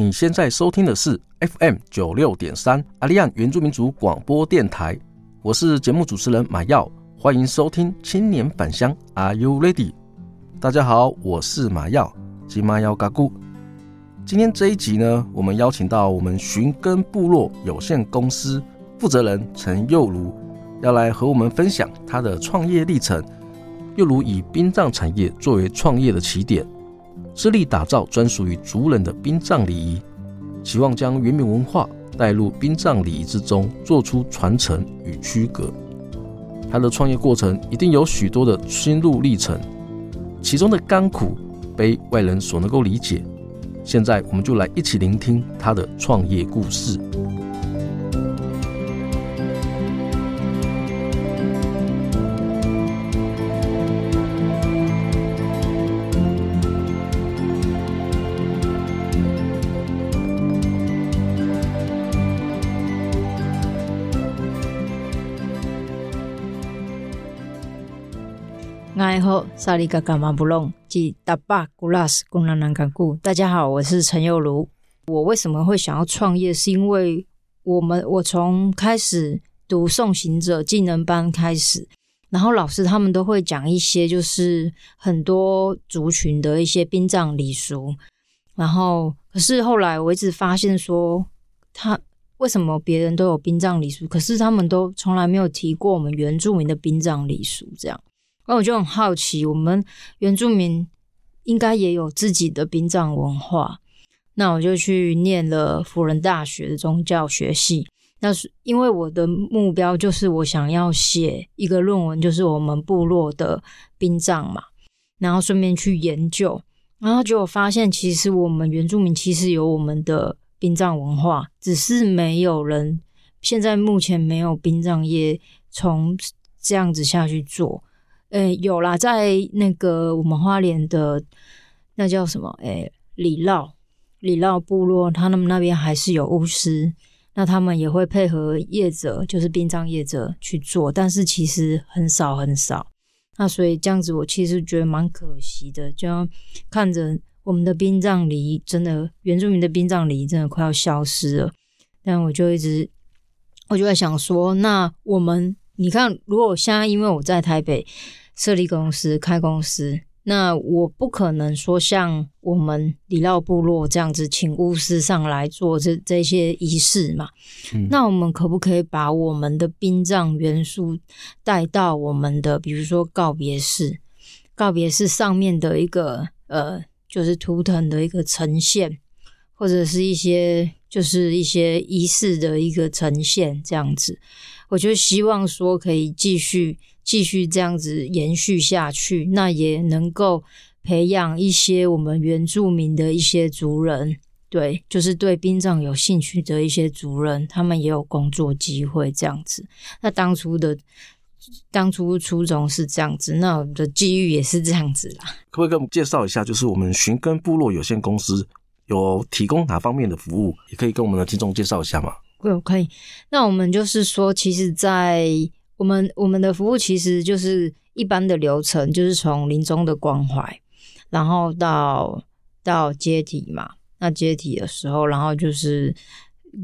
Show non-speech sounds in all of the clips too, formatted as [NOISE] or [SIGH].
你现在收听的是 FM 九六点三阿利安原住民族广播电台，我是节目主持人马耀，欢迎收听青年返乡，Are you ready？大家好，我是马耀，吉马耀嘎咕。今天这一集呢，我们邀请到我们寻根部落有限公司负责人陈又如，要来和我们分享他的创业历程。又如以殡葬产业作为创业的起点。致力打造专属于族人的殡葬礼仪，希望将原民文化带入殡葬礼仪之中，做出传承与区隔。他的创业过程一定有许多的心路历程，其中的甘苦非外人所能够理解。现在，我们就来一起聆听他的创业故事。爱好萨利嘎嘎马布隆及达巴古拉斯贡南南干古。大家好，我是陈又如。我为什么会想要创业？是因为我们我从开始读送行者技能班开始，然后老师他们都会讲一些就是很多族群的一些殡葬礼俗。然后可是后来我一直发现说，他为什么别人都有殡葬礼俗，可是他们都从来没有提过我们原住民的殡葬礼俗这样。那我就很好奇，我们原住民应该也有自己的殡葬文化。那我就去念了辅仁大学的宗教学系。那是因为我的目标就是我想要写一个论文，就是我们部落的殡葬嘛，然后顺便去研究。然后结果发现，其实我们原住民其实有我们的殡葬文化，只是没有人现在目前没有殡葬业从这样子下去做。诶，有啦，在那个我们花莲的那叫什么？诶，里绕里绕部落，他们那边还是有巫师，那他们也会配合业者，就是殡葬业者去做，但是其实很少很少。那所以这样子，我其实觉得蛮可惜的，就看着我们的殡葬礼仪，真的原住民的殡葬礼仪真的快要消失了。但我就一直，我就在想说，那我们。你看，如果现在因为我在台北设立公司、开公司，那我不可能说像我们里绕部落这样子请巫师上来做这这些仪式嘛。嗯。那我们可不可以把我们的殡葬元素带到我们的，比如说告别式？告别式上面的一个呃，就是图腾的一个呈现，或者是一些就是一些仪式的一个呈现，这样子。我就希望说可以继续继续这样子延续下去，那也能够培养一些我们原住民的一些族人，对，就是对殡葬有兴趣的一些族人，他们也有工作机会这样子。那当初的当初初衷是这样子，那我们的机遇也是这样子啦。可不可以给我们介绍一下，就是我们寻根部落有限公司有提供哪方面的服务？也可以跟我们的听众介绍一下吗？可以，那我们就是说，其实，在我们我们的服务其实就是一般的流程，就是从临终的关怀，然后到到接体嘛。那接体的时候，然后就是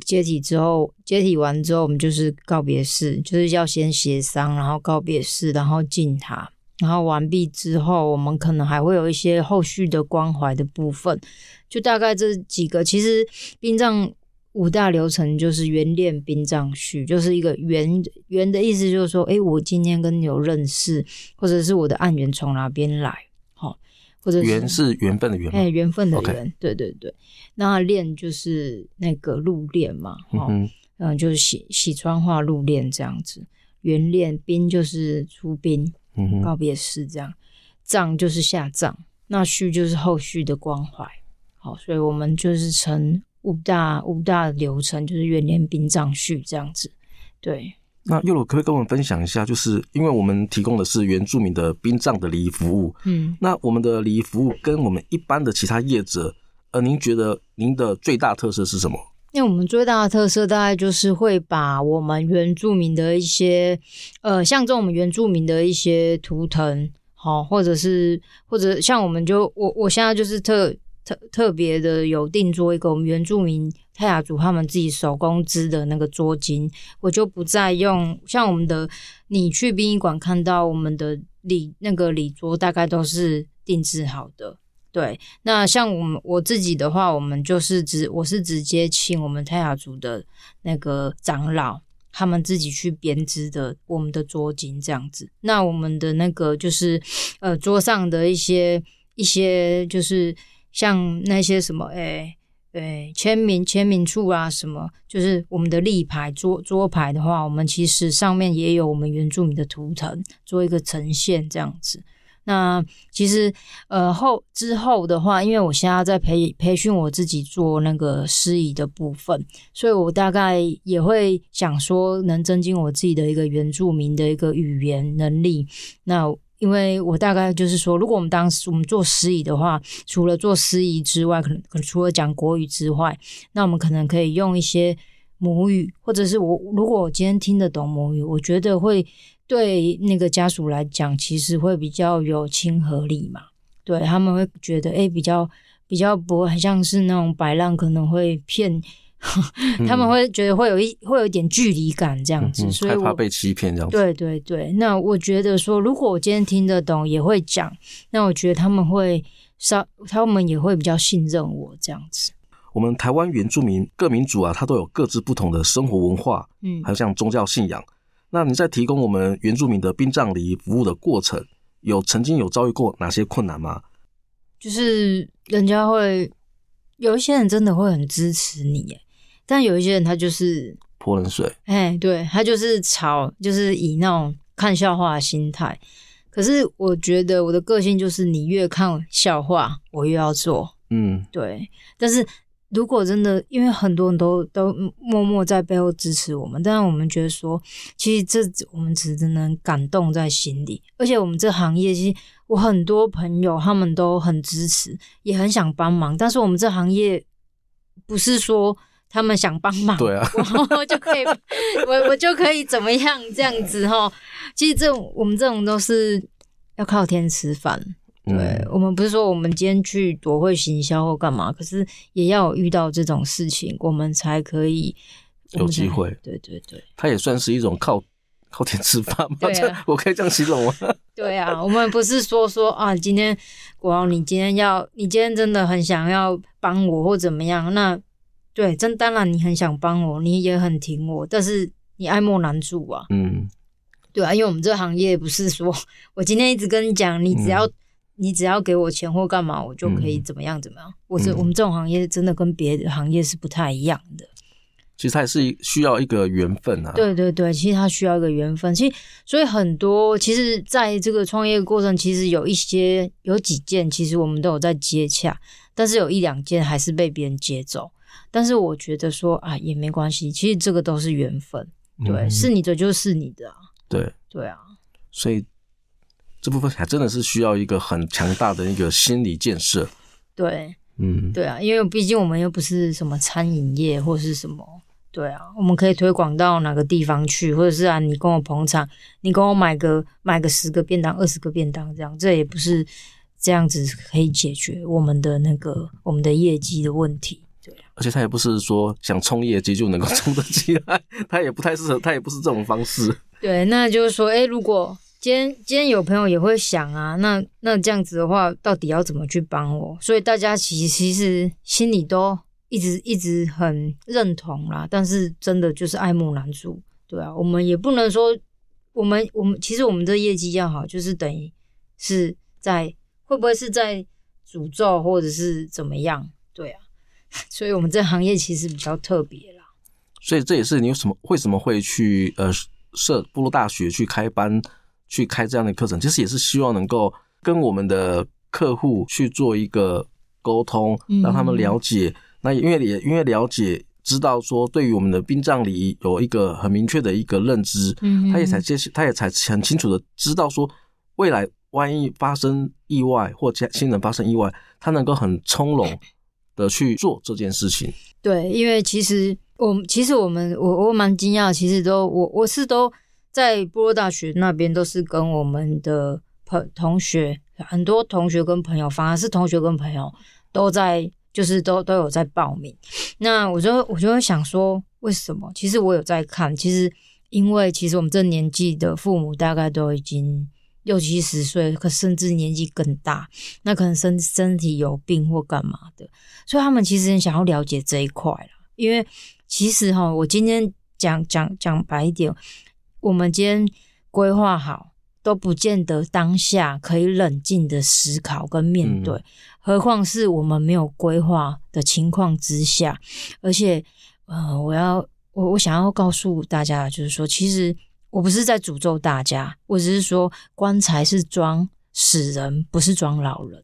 接体之后，接体完之后，我们就是告别式，就是要先协商，然后告别式，然后进塔，然后完毕之后，我们可能还会有一些后续的关怀的部分，就大概这几个。其实殡葬。五大流程就是缘练殡葬序，就是一个缘缘的意思，就是说，哎，我今天跟你有认识，或者是我的案源从哪边来，好，或者是缘是缘分的缘，哎，缘分的缘.对对对。那练就是那个入殓嘛，嗯嗯，就是洗洗川话入殓这样子。缘练殡就是出殡，嗯，告别式这样，葬就是下葬，那序就是后续的关怀。好，所以我们就是称。五大五大流程，就是元年殡葬序这样子。对，那又有可不可以跟我们分享一下？就是因为我们提供的是原住民的殡葬的礼仪服务，嗯，那我们的礼仪服务跟我们一般的其他业者，呃，您觉得您的最大特色是什么？因为我们最大的特色大概就是会把我们原住民的一些，呃，象征我们原住民的一些图腾，好，或者是或者像我们就我我现在就是特特特别的有定做一个我们原住民泰雅族他们自己手工织的那个桌巾，我就不再用像我们的你去殡仪馆看到我们的礼那个礼桌，大概都是定制好的。对，那像我们我自己的话，我们就是直我是直接请我们泰雅族的那个长老，他们自己去编织的我们的桌巾这样子。那我们的那个就是呃桌上的一些一些就是像那些什么诶诶签名签名处啊什么，就是我们的立牌桌桌牌的话，我们其实上面也有我们原住民的图腾做一个呈现这样子。那其实，呃后之后的话，因为我现在在培培训我自己做那个司仪的部分，所以我大概也会想说，能增进我自己的一个原住民的一个语言能力。那因为我大概就是说，如果我们当时我们做司仪的话，除了做司仪之外，可能可能除了讲国语之外，那我们可能可以用一些母语，或者是我如果我今天听得懂母语，我觉得会。对那个家属来讲，其实会比较有亲和力嘛。对，他们会觉得，哎，比较比较不会像是那种摆烂，可能会骗，他们会觉得会有一会有一点距离感这样子，嗯、所以害怕被欺骗这样子。对对对，那我觉得说，如果我今天听得懂，也会讲，那我觉得他们会稍，他们也会比较信任我这样子。我们台湾原住民各民族啊，他都有各自不同的生活文化，嗯，还有像宗教信仰。那你在提供我们原住民的殡葬礼仪服务的过程，有曾经有遭遇过哪些困难吗？就是人家会有一些人真的会很支持你，耶，但有一些人他就是泼冷水，哎，对，他就是吵，就是以那种看笑话的心态。可是我觉得我的个性就是，你越看笑话，我越要做，嗯，对，但是。如果真的，因为很多人都都默默在背后支持我们，但是我们觉得说，其实这我们只能感动在心里。而且我们这行业，其实我很多朋友他们都很支持，也很想帮忙。但是我们这行业不是说他们想帮忙，对啊，[LAUGHS] 我就可以，[LAUGHS] 我我就可以怎么样这样子哈。其实这我们这种都是要靠天吃饭。对、嗯、我们不是说我们今天去多会行销或干嘛，可是也要遇到这种事情，我们才可以有机会。对对对，它也算是一种靠 [LAUGHS] 靠天吃饭嘛。对、啊，我可以这样形容吗？对啊，我们不是说说啊，今天国王，你今天要，你今天真的很想要帮我或怎么样？那对，真当然你很想帮我，你也很挺我，但是你爱莫难助啊。嗯，对啊，因为我们这行业不是说 [LAUGHS] 我今天一直跟你讲，你只要、嗯。你只要给我钱或干嘛，我就可以怎么样怎么样。嗯、我这、嗯、我们这种行业真的跟别的行业是不太一样的。其实它也是需要一个缘分啊。对对对，其实它需要一个缘分。其实所以很多，其实在这个创业过程，其实有一些有几件，其实我们都有在接洽，但是有一两件还是被别人接走。但是我觉得说啊，也没关系，其实这个都是缘分。对，嗯、是你的就是你的啊。对对啊，所以。这部分还真的是需要一个很强大的一个心理建设。对，嗯，对啊，因为毕竟我们又不是什么餐饮业或是什么，对啊，我们可以推广到哪个地方去，或者是啊，你跟我捧场，你跟我买个买个十个便当、二十个便当这样，这也不是这样子可以解决我们的那个我们的业绩的问题。而且他也不是说想冲业绩就能够冲得起来，他也不太适合，他也不是这种方式。对，那就是说，哎，如果。今天今天有朋友也会想啊，那那这样子的话，到底要怎么去帮我？所以大家其其实心里都一直一直很认同啦，但是真的就是爱莫难助，对啊，我们也不能说我们我们其实我们这业绩要好，就是等于是在会不会是在诅咒或者是怎么样？对啊，所以我们这行业其实比较特别啦。所以这也是你有什么为什么会去呃设部落大学去开班？去开这样的课程，其实也是希望能够跟我们的客户去做一个沟通，让他们了解那因为也因为了解。知道说，对于我们的殡葬礼仪有一个很明确的一个认知，嗯，他也才接，他也才很清楚的知道说，未来万一发生意外或家亲人发生意外，他能够很从容的去做这件事情。对，因为其实我其实我们我我蛮惊讶，其实都我我是都在部落大学那边都是跟我们的朋同学很多同学跟朋友，反而是同学跟朋友都在。就是都都有在报名，那我就我就会想说，为什么？其实我有在看，其实因为其实我们这年纪的父母大概都已经六七十岁，可甚至年纪更大，那可能身身体有病或干嘛的，所以他们其实很想要了解这一块了。因为其实哈，我今天讲讲讲白一点，我们今天规划好。都不见得当下可以冷静的思考跟面对，嗯、何况是我们没有规划的情况之下。而且，呃，我要我我想要告诉大家，就是说，其实我不是在诅咒大家，我只是说，棺材是装死人，不是装老人。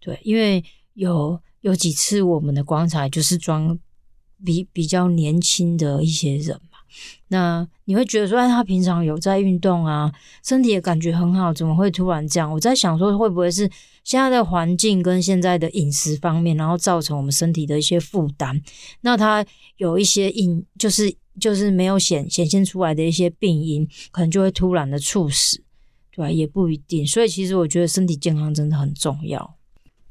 对，因为有有几次我们的棺材就是装比比较年轻的一些人嘛。那你会觉得说，哎，他平常有在运动啊，身体也感觉很好，怎么会突然这样？我在想说，会不会是现在的环境跟现在的饮食方面，然后造成我们身体的一些负担？那他有一些因，就是就是没有显显现出来的一些病因，可能就会突然的猝死，对吧？也不一定。所以其实我觉得身体健康真的很重要。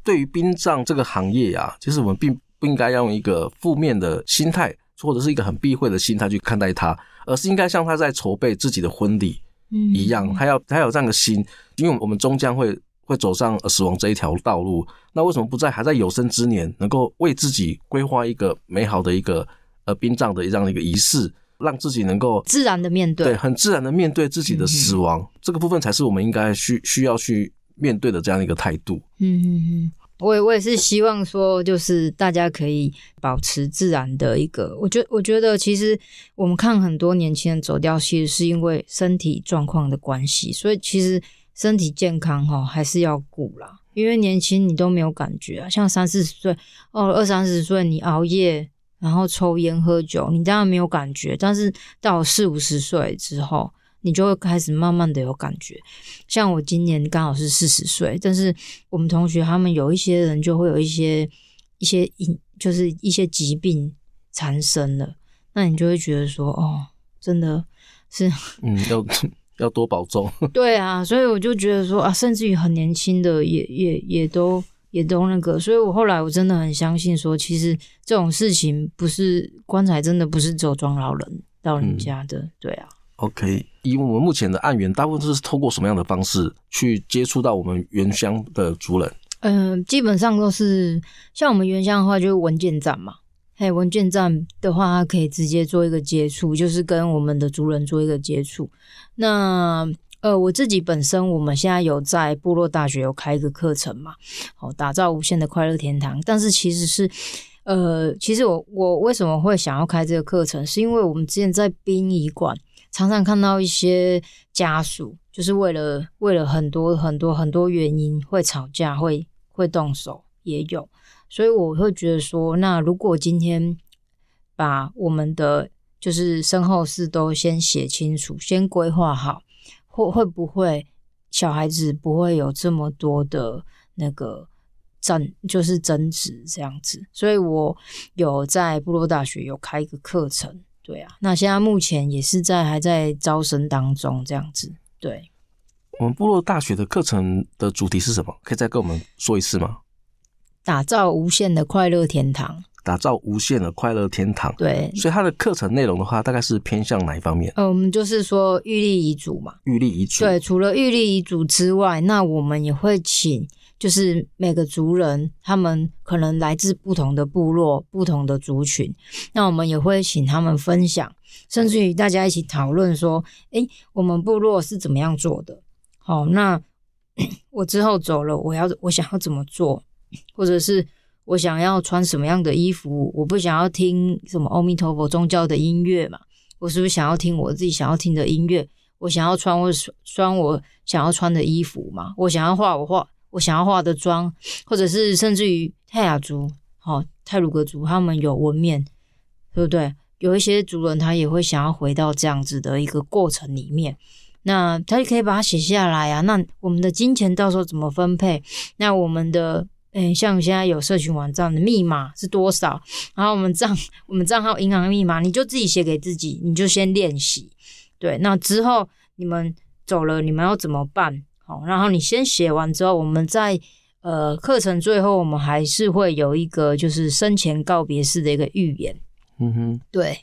对于殡葬这个行业啊，其实我们并不应该要用一个负面的心态。或者是一个很避讳的心态去看待它，而是应该像他在筹备自己的婚礼一样，他要他有这样的心，因为我们终将会会走上死亡这一条道路。那为什么不在还在有生之年，能够为自己规划一个美好的一个呃殡葬的这样的一个仪式，让自己能够自然的面对，对，很自然的面对自己的死亡，这个部分才是我们应该需需要去面对的这样一个态度。嗯嗯嗯。我也我也是希望说，就是大家可以保持自然的一个。我觉我觉得，其实我们看很多年轻人走掉，其实是因为身体状况的关系。所以其实身体健康哈还是要顾啦。因为年轻你都没有感觉啊，像三四十岁哦，二三十岁你熬夜然后抽烟喝酒，你当然没有感觉。但是到四五十岁之后，你就会开始慢慢的有感觉，像我今年刚好是四十岁，但是我们同学他们有一些人就会有一些一些就是一些疾病产生了，那你就会觉得说，哦，真的是，嗯，要 [LAUGHS] 要多保重。[LAUGHS] 对啊，所以我就觉得说啊，甚至于很年轻的也也也都也都那个，所以我后来我真的很相信说，其实这种事情不是棺材，真的不是只有装老人到人家的，嗯、对啊。OK，以我们目前的案源，大部分都是透过什么样的方式去接触到我们原乡的族人？嗯、呃，基本上都是像我们原乡的话，就是文件站嘛。嘿，文件站的话，它可以直接做一个接触，就是跟我们的族人做一个接触。那呃，我自己本身，我们现在有在部落大学有开一个课程嘛，好，打造无限的快乐天堂。但是其实是，呃，其实我我为什么会想要开这个课程，是因为我们之前在殡仪馆。常常看到一些家属，就是为了为了很多很多很多原因会吵架，会会动手，也有。所以我会觉得说，那如果今天把我们的就是身后事都先写清楚，先规划好，会会不会小孩子不会有这么多的那个争，就是争执这样子。所以我有在部落大学有开一个课程。对啊，那现在目前也是在还在招生当中，这样子。对，我们部落大学的课程的主题是什么？可以再跟我们说一次吗？打造无限的快乐天堂。打造无限的快乐天堂。对，所以它的课程内容的话，大概是偏向哪一方面？呃，我们就是说预立遗嘱嘛。预立遗嘱。对，除了预立遗嘱之外，那我们也会请。就是每个族人，他们可能来自不同的部落、不同的族群，那我们也会请他们分享，甚至于大家一起讨论说：“诶，我们部落是怎么样做的？好，那 [CLEARS THROAT] 我之后走了，我要我想要怎么做，或者是我想要穿什么样的衣服？我不想要听什么阿弥陀佛宗教的音乐嘛？我是不是想要听我自己想要听的音乐？我想要穿我穿我想要穿的衣服嘛？我想要画我画。”我想要化的妆，或者是甚至于泰雅族，好泰鲁格族他们有纹面，对不对？有一些族人他也会想要回到这样子的一个过程里面，那他就可以把它写下来啊。那我们的金钱到时候怎么分配？那我们的。诶，像现在有社群网站的密码是多少？然后我们账我们账号银行密码，你就自己写给自己，你就先练习。对，那之后你们走了，你们要怎么办？好，然后你先写完之后，我们在呃课程最后，我们还是会有一个就是生前告别式的一个预言。嗯哼，对。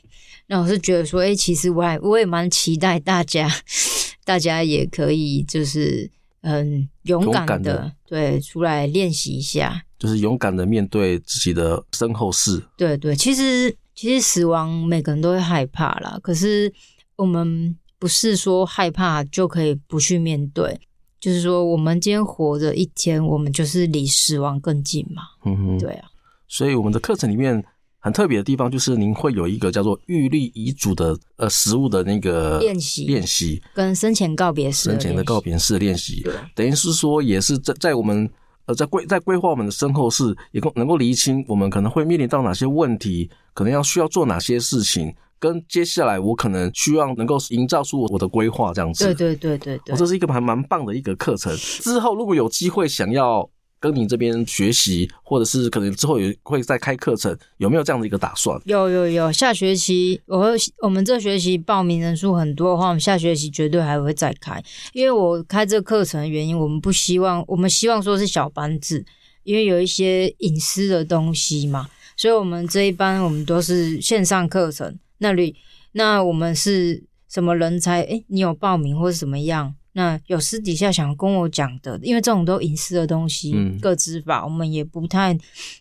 那我是觉得说，诶，其实我还我也蛮期待大家，[LAUGHS] 大家也可以就是。嗯，勇敢的，勇敢的对，出来练习一下，就是勇敢的面对自己的身后事。对对，其实其实死亡每个人都会害怕啦，可是我们不是说害怕就可以不去面对，就是说我们今天活着一天，我们就是离死亡更近嘛。嗯哼，对啊，所以我们的课程里面。很特别的地方就是，您会有一个叫做预立遗嘱的呃实物的那个练习练习，跟生前告别式、生前的告别式练习，等于是说也是在在我们呃在规在规划我们的身后事，也够能够厘清我们可能会面临到哪些问题，可能要需要做哪些事情，跟接下来我可能需要能够营造出我的规划这样子。对对对对对，这是一个还蛮棒的一个课程。之后如果有机会想要。跟你这边学习，或者是可能之后也会再开课程，有没有这样的一个打算？有有有，下学期我会我们这学期报名人数很多的话，我们下学期绝对还会再开。因为我开这个课程的原因，我们不希望，我们希望说是小班制，因为有一些隐私的东西嘛，所以我们这一班我们都是线上课程。那里，那我们是什么人才？诶，你有报名或是怎么样？那有私底下想跟我讲的，因为这种都隐私的东西，嗯，个资法我们也不太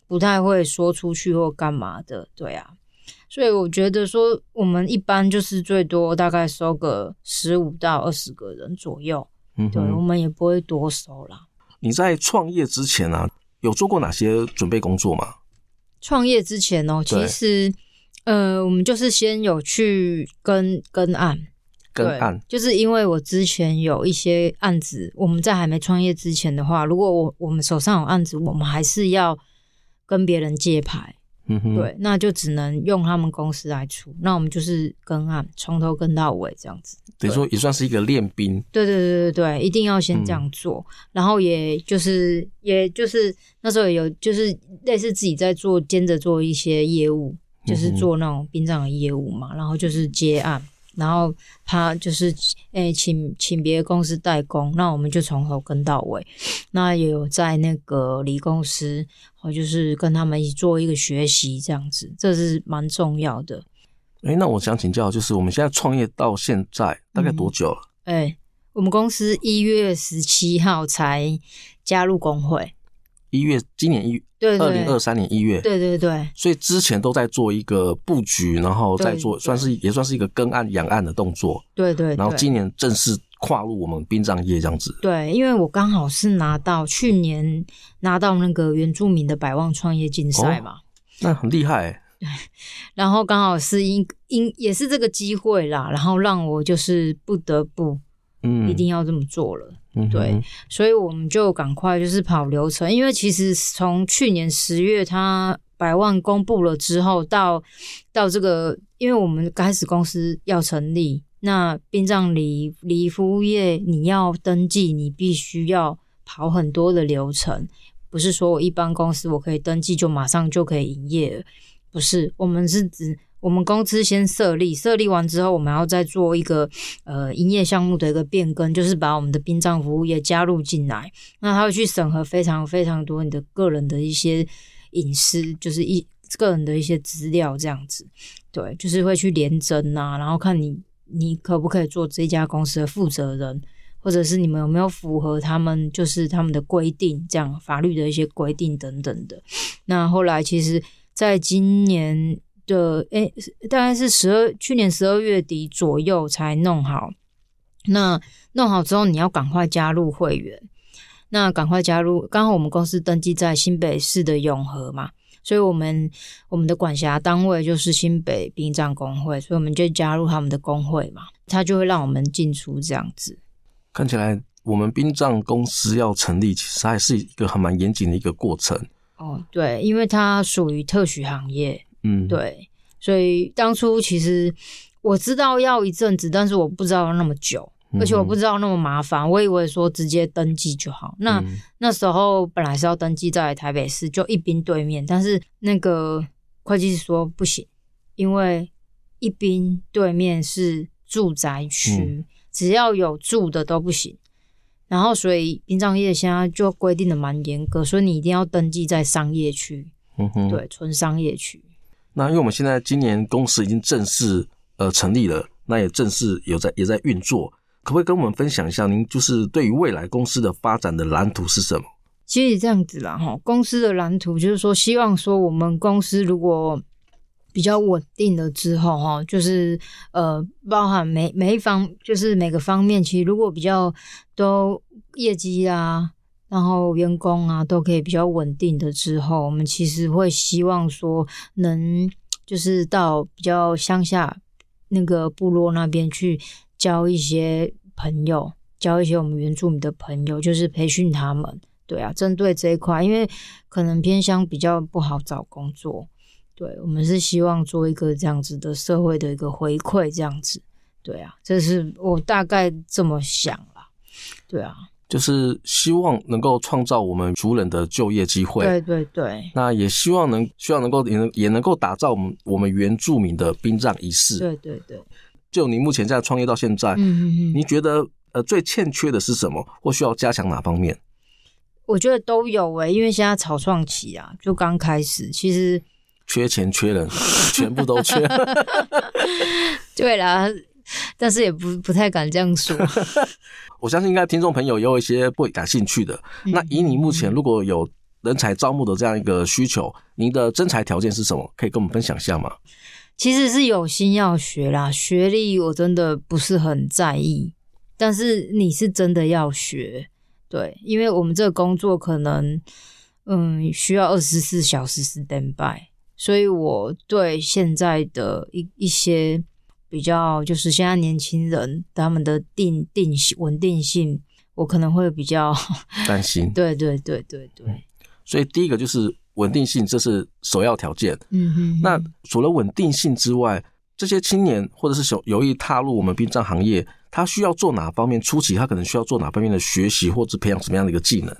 不太会说出去或干嘛的，对啊。所以我觉得说，我们一般就是最多大概收个十五到二十个人左右，嗯，对，我们也不会多收啦。你在创业之前啊，有做过哪些准备工作吗？创业之前哦，其实呃，我们就是先有去跟跟案。跟案，就是因为我之前有一些案子，我们在还没创业之前的话，如果我我们手上有案子，我们还是要跟别人借牌，嗯哼，对，那就只能用他们公司来出，那我们就是跟案，从头跟到尾这样子，等于说也算是一个练兵，对对对对对，一定要先这样做，嗯、然后也就是也就是那时候也有就是类似自己在做兼着做一些业务，就是做那种殡葬的业务嘛，然后就是接案。然后他就是诶、欸，请请别的公司代工，那我们就从头跟到尾。[SNIFFS] 那也有在那个离公司，我就是跟他们一起做一个学习，这样子，这是蛮重要的。诶，那我想请教，就是我们现在创业到现在大概多久了？诶、嗯欸，我们公司一月十七号才加入工会。一月，今年一月，对，二零二三年一月，对对对，所以之前都在做一个布局，然后再做，算是也算是一个跟案养案的动作，对，对对，然后今年正式跨入我们殡葬业这样子。对，因为我刚好是拿到去年拿到那个原住民的百万创业竞赛嘛，哦，那很厉害。欸。对，然后刚好是因因也是这个机会啦，然后让我就是不得不。嗯，一定要这么做了，对，所以我们就赶快就是跑流程，因为其实从去年十月他百万公布了之后，到到这个，因为我们开始公司要成立，那殡葬礼礼服务业你要登记，你必须要跑很多的流程，不是说我一般公司我可以登记就马上就可以营业，不是，我们是指。我们公司先设立，设立完之后，我们要再做一个呃营业项目的一个变更，就是把我们的殡葬服务业加入进来。那他会去审核非常非常多你的个人的一些隐私，就是一个人的一些资料这样子。对，就是会去联征呐，然后看你你可不可以做这家公司的负责人，或者是你们有没有符合他们就是他们的规定，这样法律的一些规定等等的。那后来其实在今年。的诶，大概是十二去年十二月底左右才弄好。那弄好之后，你要赶快加入会员。那赶快加入，刚好我们公司登记在新北市的永和嘛，所以我们我们的管辖单位就是新北殡葬工会，所以我们就加入他们的工会嘛，他就会让我们进出这样子。看起来我们殡葬公司要成立，其实还是一个还蛮严谨的一个过程。哦，对，因为它属于特许行业，嗯，对，所以当初其实我知道要一阵子，但是我不知道要那么久。而且我不知道那么麻烦，我以为说直接登记就好。那、嗯、那时候本来是要登记在台北市，就一滨对面，但是那个会计师说不行，因为一滨对面是住宅区，嗯、只要有住的都不行。然后所以殡葬业现在就规定的蛮严格，所以你一定要登记在商业区，对，纯商业区。那因为我们现在今年公司已经正式呃成立了，那也正式有在也在运作。可不可以跟我们分享一下，您就是对于未来公司的发展的蓝图是什么？其实这样子啦，哈，公司的蓝图就是说，希望说我们公司如果比较稳定了之后，哈，就是呃，包含每每一方，就是每个方面，其实如果比较都业绩啊，然后员工啊都可以比较稳定的之后，我们其实会希望说，能就是到比较乡下那个部落那边去。交一些朋友，交一些我们原住民的朋友，就是培训他们。对啊，针对这一块，因为可能偏乡比较不好找工作，对，我们是希望做一个这样子的社会的一个回馈，这样子。对啊，这是我大概这么想啦。对啊，就是希望能够创造我们族人的就业机会。对对对。那也希望能希望能够也能也能够打造我们我们原住民的殡葬仪式。对对对。就你目前在创业到现在，嗯嗯嗯，你觉得呃最欠缺的是什么，或需要加强哪方面？我觉得都有诶、欸，因为现在草创期啊，就刚开始，其实缺钱缺人，全部都缺。[LAUGHS] 对啦，但是也不不太敢这样说。[LAUGHS] 我相信应该听众朋友也有一些不感兴趣的。嗯、那以你目前如果有人才招募的这样一个需求，您的征才条件是什么？可以跟我们分享一下吗？其实是有心要学啦，学历我真的不是很在意，但是你是真的要学，对，因为我们这个工作可能，嗯，需要二十四小时 stand by，所以我对现在的一一些比较，就是现在年轻人他们的定定性稳定性，我可能会比较 [LAUGHS] 担心。对对对对对，嗯，所以第一个就是。稳定性，这是首要条件。嗯哼。那除了稳定性之外，这些青年或者是有有意踏入我们殡葬行业，他需要做哪方面？初期他可能需要做哪方面的学习，或者培养什么样的一个技能？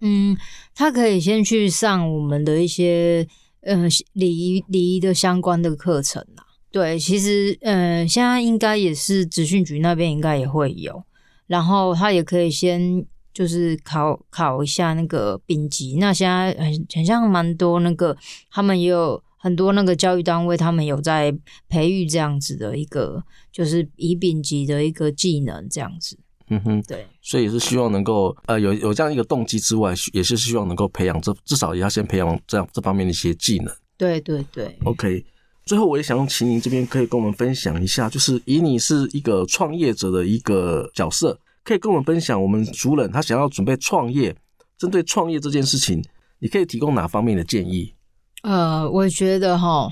嗯，他可以先去上我们的一些呃礼仪礼仪的相关的课程啦。对，其实呃现在应该也是职训局那边应该也会有，然后他也可以先。就是考考一下那个丙级，那现在很很像蛮多那个，他们也有很多那个教育单位，他们有在培育这样子的一个，就是乙丙级的一个技能这样子。嗯哼，对，所以也是希望能够呃有有这样一个动机之外，也是希望能够培养这至少也要先培养这样这方面的一些技能。对对对。OK，最后我也想请您这边可以跟我们分享一下，就是以你是一个创业者的一个角色。可以跟我们分享，我们族人他想要准备创业，针对创业这件事情，你可以提供哪方面的建议？呃，我觉得哈，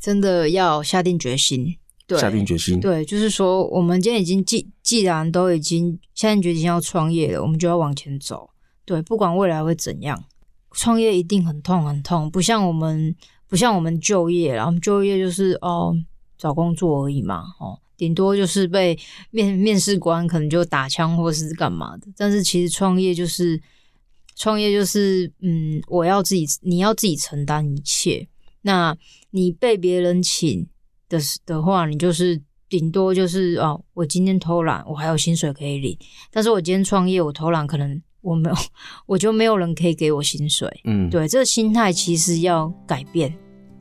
真的要下定决心，对，下定决心，对，就是说，我们今天已经既既然都已经下定决心要创业了，我们就要往前走，对，不管未来会怎样，创业一定很痛很痛，不像我们不像我们就业，然后我们就业就是哦找工作而已嘛，哦。顶多就是被面面试官可能就打枪或是干嘛的，但是其实创业就是创业就是嗯，我要自己，你要自己承担一切。那你被别人请的的话，你就是顶多就是哦，我今天偷懒，我还有薪水可以领。但是我今天创业，我偷懒，可能我没有，[LAUGHS] 我就没有人可以给我薪水。嗯，对，这个心态其实要改变，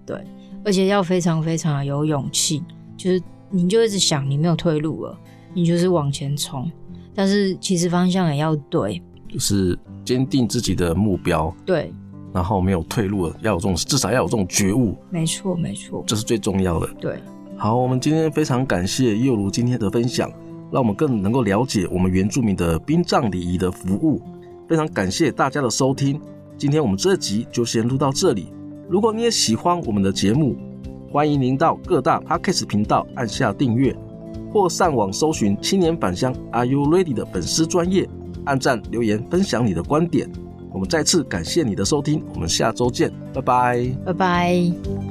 对，而且要非常非常有勇气，就是。你就一直想你没有退路了，你就是往前冲，但是其实方向也要对，就是坚定自己的目标，对，然后没有退路了，要有这种至少要有这种觉悟，没错没错，这是最重要的。对，好，我们今天非常感谢侑如今天的分享，让我们更能够了解我们原住民的殡葬礼仪的服务，非常感谢大家的收听，今天我们这集就先录到这里，如果你也喜欢我们的节目。欢迎您到各大 Podcast 频道按下订阅，或上网搜寻“青年返乡 Are You Ready” 的粉丝专业，按赞留言分享你的观点。我们再次感谢你的收听，我们下周见，拜拜，拜拜。